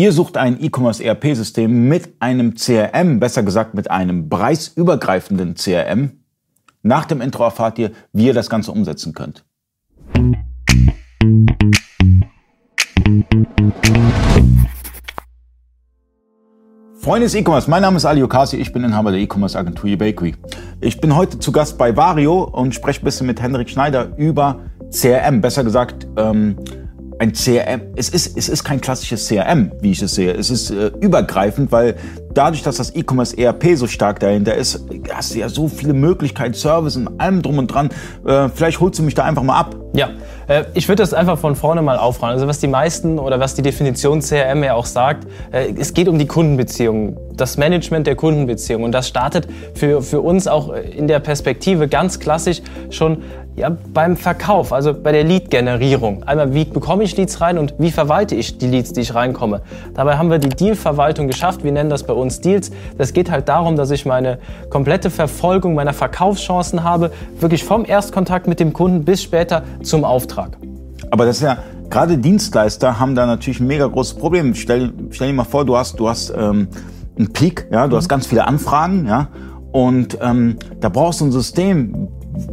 Ihr sucht ein E-Commerce ERP-System mit einem CRM, besser gesagt mit einem preisübergreifenden CRM. Nach dem Intro erfahrt ihr, wie ihr das Ganze umsetzen könnt. Freunde des E-Commerce, mein Name ist Ali Okasi, ich bin Inhaber der E-Commerce Agentur eBakery. Ich bin heute zu Gast bei Vario und spreche ein bisschen mit Hendrik Schneider über CRM, besser gesagt ähm, ein CRM, es ist, es ist kein klassisches CRM, wie ich es sehe. Es ist äh, übergreifend, weil dadurch, dass das E-Commerce ERP so stark dahinter ist, hast du ja so viele Möglichkeiten, Service und allem drum und dran. Äh, vielleicht holst du mich da einfach mal ab. Ja, äh, ich würde das einfach von vorne mal aufrollen. Also was die meisten oder was die Definition CRM ja auch sagt, äh, es geht um die Kundenbeziehungen, das Management der Kundenbeziehungen. Und das startet für, für uns auch in der Perspektive ganz klassisch schon ja, beim Verkauf, also bei der Lead-Generierung. Einmal, wie bekomme ich Leads rein und wie verwalte ich die Leads, die ich reinkomme. Dabei haben wir die Deal-Verwaltung geschafft. Wir nennen das bei uns Deals. Das geht halt darum, dass ich meine komplette Verfolgung meiner Verkaufschancen habe, wirklich vom Erstkontakt mit dem Kunden bis später zum Auftrag. Aber das ist ja, gerade Dienstleister haben da natürlich ein mega großes Problem. Stell, stell dir mal vor, du hast, du hast ähm, einen Peak, ja, du hast ganz viele Anfragen, ja, und ähm, da brauchst du ein System,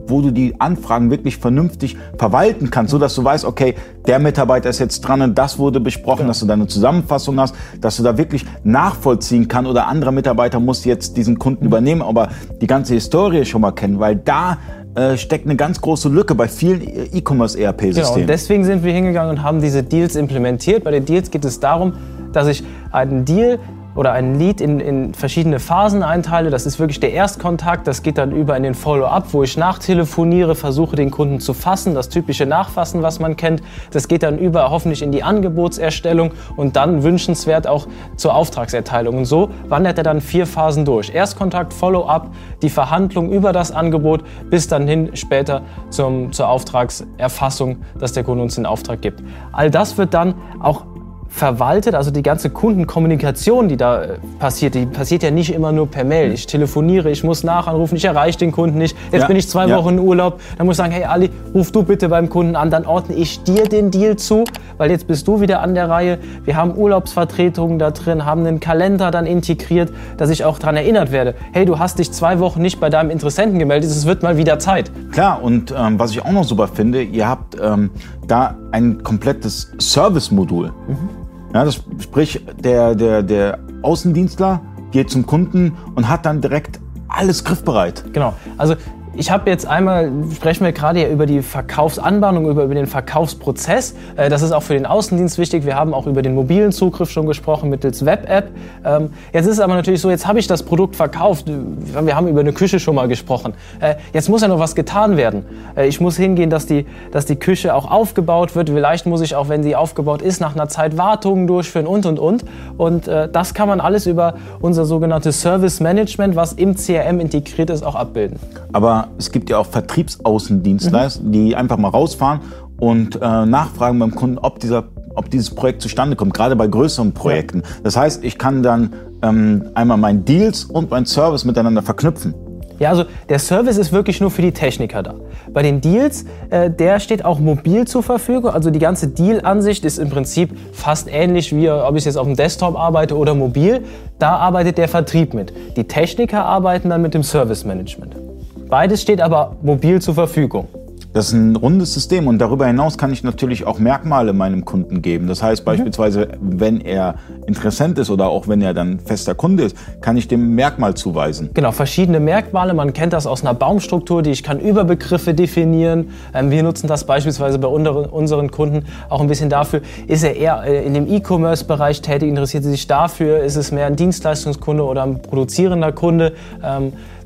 wo du die Anfragen wirklich vernünftig verwalten kannst, so dass du weißt, okay, der Mitarbeiter ist jetzt dran und das wurde besprochen, ja. dass du da eine Zusammenfassung hast, dass du da wirklich nachvollziehen kann oder anderer Mitarbeiter muss jetzt diesen Kunden mhm. übernehmen, aber die ganze Historie schon mal kennen, weil da äh, steckt eine ganz große Lücke bei vielen E-Commerce-ERP-Systemen. Genau, und deswegen sind wir hingegangen und haben diese Deals implementiert. Bei den Deals geht es darum, dass ich einen Deal oder ein Lied in, in verschiedene Phasen einteile. Das ist wirklich der Erstkontakt. Das geht dann über in den Follow-up, wo ich nachtelefoniere, versuche den Kunden zu fassen, das typische Nachfassen, was man kennt. Das geht dann über hoffentlich in die Angebotserstellung und dann wünschenswert auch zur Auftragserteilung. Und so wandert er dann vier Phasen durch. Erstkontakt, Follow-up, die Verhandlung über das Angebot bis dann hin später zum, zur Auftragserfassung, dass der Kunde uns den Auftrag gibt. All das wird dann auch verwaltet, also die ganze Kundenkommunikation, die da äh, passiert, die passiert ja nicht immer nur per Mail. Ich telefoniere, ich muss nachanrufen, ich erreiche den Kunden nicht. Jetzt ja, bin ich zwei ja. Wochen in Urlaub, dann muss ich sagen, hey Ali, ruf du bitte beim Kunden an, dann ordne ich dir den Deal zu, weil jetzt bist du wieder an der Reihe. Wir haben Urlaubsvertretungen da drin, haben einen Kalender dann integriert, dass ich auch daran erinnert werde. Hey, du hast dich zwei Wochen nicht bei deinem Interessenten gemeldet, es wird mal wieder Zeit. Klar, und ähm, was ich auch noch super finde, ihr habt ähm, da ein komplettes Service-Modul. Mhm. Ja, das, sprich, der, der, der Außendienstler geht zum Kunden und hat dann direkt alles griffbereit. Genau. Also ich habe jetzt einmal, sprechen wir gerade ja über die Verkaufsanbahnung, über, über den Verkaufsprozess. Äh, das ist auch für den Außendienst wichtig. Wir haben auch über den mobilen Zugriff schon gesprochen mittels Web-App. Ähm, jetzt ist es aber natürlich so, jetzt habe ich das Produkt verkauft. Wir haben über eine Küche schon mal gesprochen. Äh, jetzt muss ja noch was getan werden. Äh, ich muss hingehen, dass die, dass die Küche auch aufgebaut wird. Vielleicht muss ich auch, wenn sie aufgebaut ist, nach einer Zeit Wartungen durchführen und, und, und. Und das kann man alles über unser sogenanntes Service Management, was im CRM integriert ist, auch abbilden. Aber es gibt ja auch Vertriebsaußendienstleister, mhm. die einfach mal rausfahren und äh, nachfragen beim Kunden, ob, dieser, ob dieses Projekt zustande kommt, gerade bei größeren Projekten. Ja. Das heißt, ich kann dann ähm, einmal meinen Deals und meinen Service miteinander verknüpfen. Ja, also der Service ist wirklich nur für die Techniker da. Bei den Deals, äh, der steht auch mobil zur Verfügung. Also die ganze Deal-Ansicht ist im Prinzip fast ähnlich wie, ob ich jetzt auf dem Desktop arbeite oder mobil. Da arbeitet der Vertrieb mit. Die Techniker arbeiten dann mit dem Service Management. Beides steht aber mobil zur Verfügung. Das ist ein rundes System und darüber hinaus kann ich natürlich auch Merkmale meinem Kunden geben. Das heißt mhm. beispielsweise, wenn er Interessent ist oder auch wenn er dann fester Kunde ist, kann ich dem Merkmal zuweisen. Genau, verschiedene Merkmale. Man kennt das aus einer Baumstruktur, die ich kann Überbegriffe definieren. Ähm, wir nutzen das beispielsweise bei unseren Kunden auch ein bisschen dafür. Ist er eher äh, in dem E-Commerce-Bereich tätig, interessiert er sich dafür? Ist es mehr ein Dienstleistungskunde oder ein produzierender Kunde?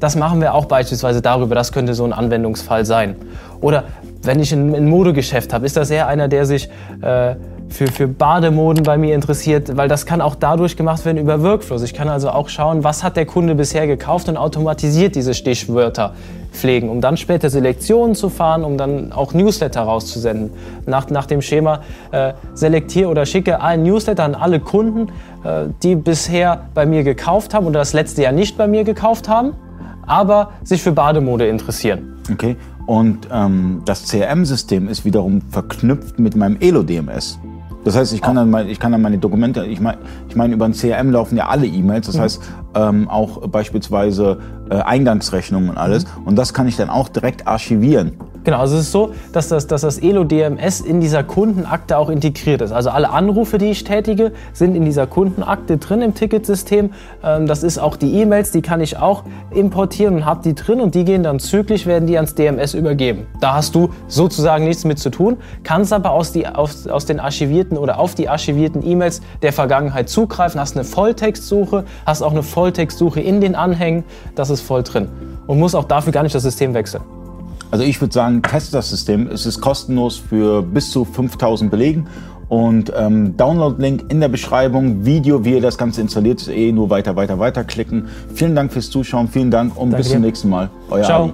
Das machen wir auch beispielsweise darüber. Das könnte so ein Anwendungsfall sein. Oder wenn ich ein, ein Modegeschäft habe, ist das eher einer, der sich äh, für, für Bademoden bei mir interessiert, weil das kann auch dadurch gemacht werden über Workflows. Ich kann also auch schauen, was hat der Kunde bisher gekauft und automatisiert diese Stichwörter pflegen, um dann später Selektionen zu fahren, um dann auch Newsletter rauszusenden. Nach, nach dem Schema äh, selektiere oder schicke ein Newsletter an alle Kunden, äh, die bisher bei mir gekauft haben oder das letzte Jahr nicht bei mir gekauft haben aber sich für Bademode interessieren. Okay. Und ähm, das CRM-System ist wiederum verknüpft mit meinem Elo-DMS. Das heißt, ich kann, dann, mein, ich kann dann meine Dokumente, ich meine, ich mein, über ein CRM laufen ja alle E-Mails, das mhm. heißt ähm, auch beispielsweise äh, Eingangsrechnungen und alles. Mhm. Und das kann ich dann auch direkt archivieren. Genau, also es ist so, dass das, dass das Elo DMS in dieser Kundenakte auch integriert ist. Also alle Anrufe, die ich tätige, sind in dieser Kundenakte drin im Ticketsystem. Ähm, das ist auch die E-Mails, die kann ich auch importieren und habe die drin und die gehen dann zyklisch, werden die ans DMS übergeben. Da hast du sozusagen nichts mit zu tun, kannst aber aus, die, aus, aus den archivierten oder auf die archivierten E-Mails der Vergangenheit zugreifen, hast eine Volltextsuche, hast auch eine Volltextsuche in den Anhängen, das ist voll drin und muss auch dafür gar nicht das System wechseln. Also ich würde sagen, test das System. Es ist kostenlos für bis zu 5000 Belegen. Und ähm, Download-Link in der Beschreibung, Video, wie ihr das Ganze installiert, ist eh nur weiter, weiter, weiter klicken. Vielen Dank fürs Zuschauen, vielen Dank und Danke bis zum nächsten Mal. Euer Ciao. Ali.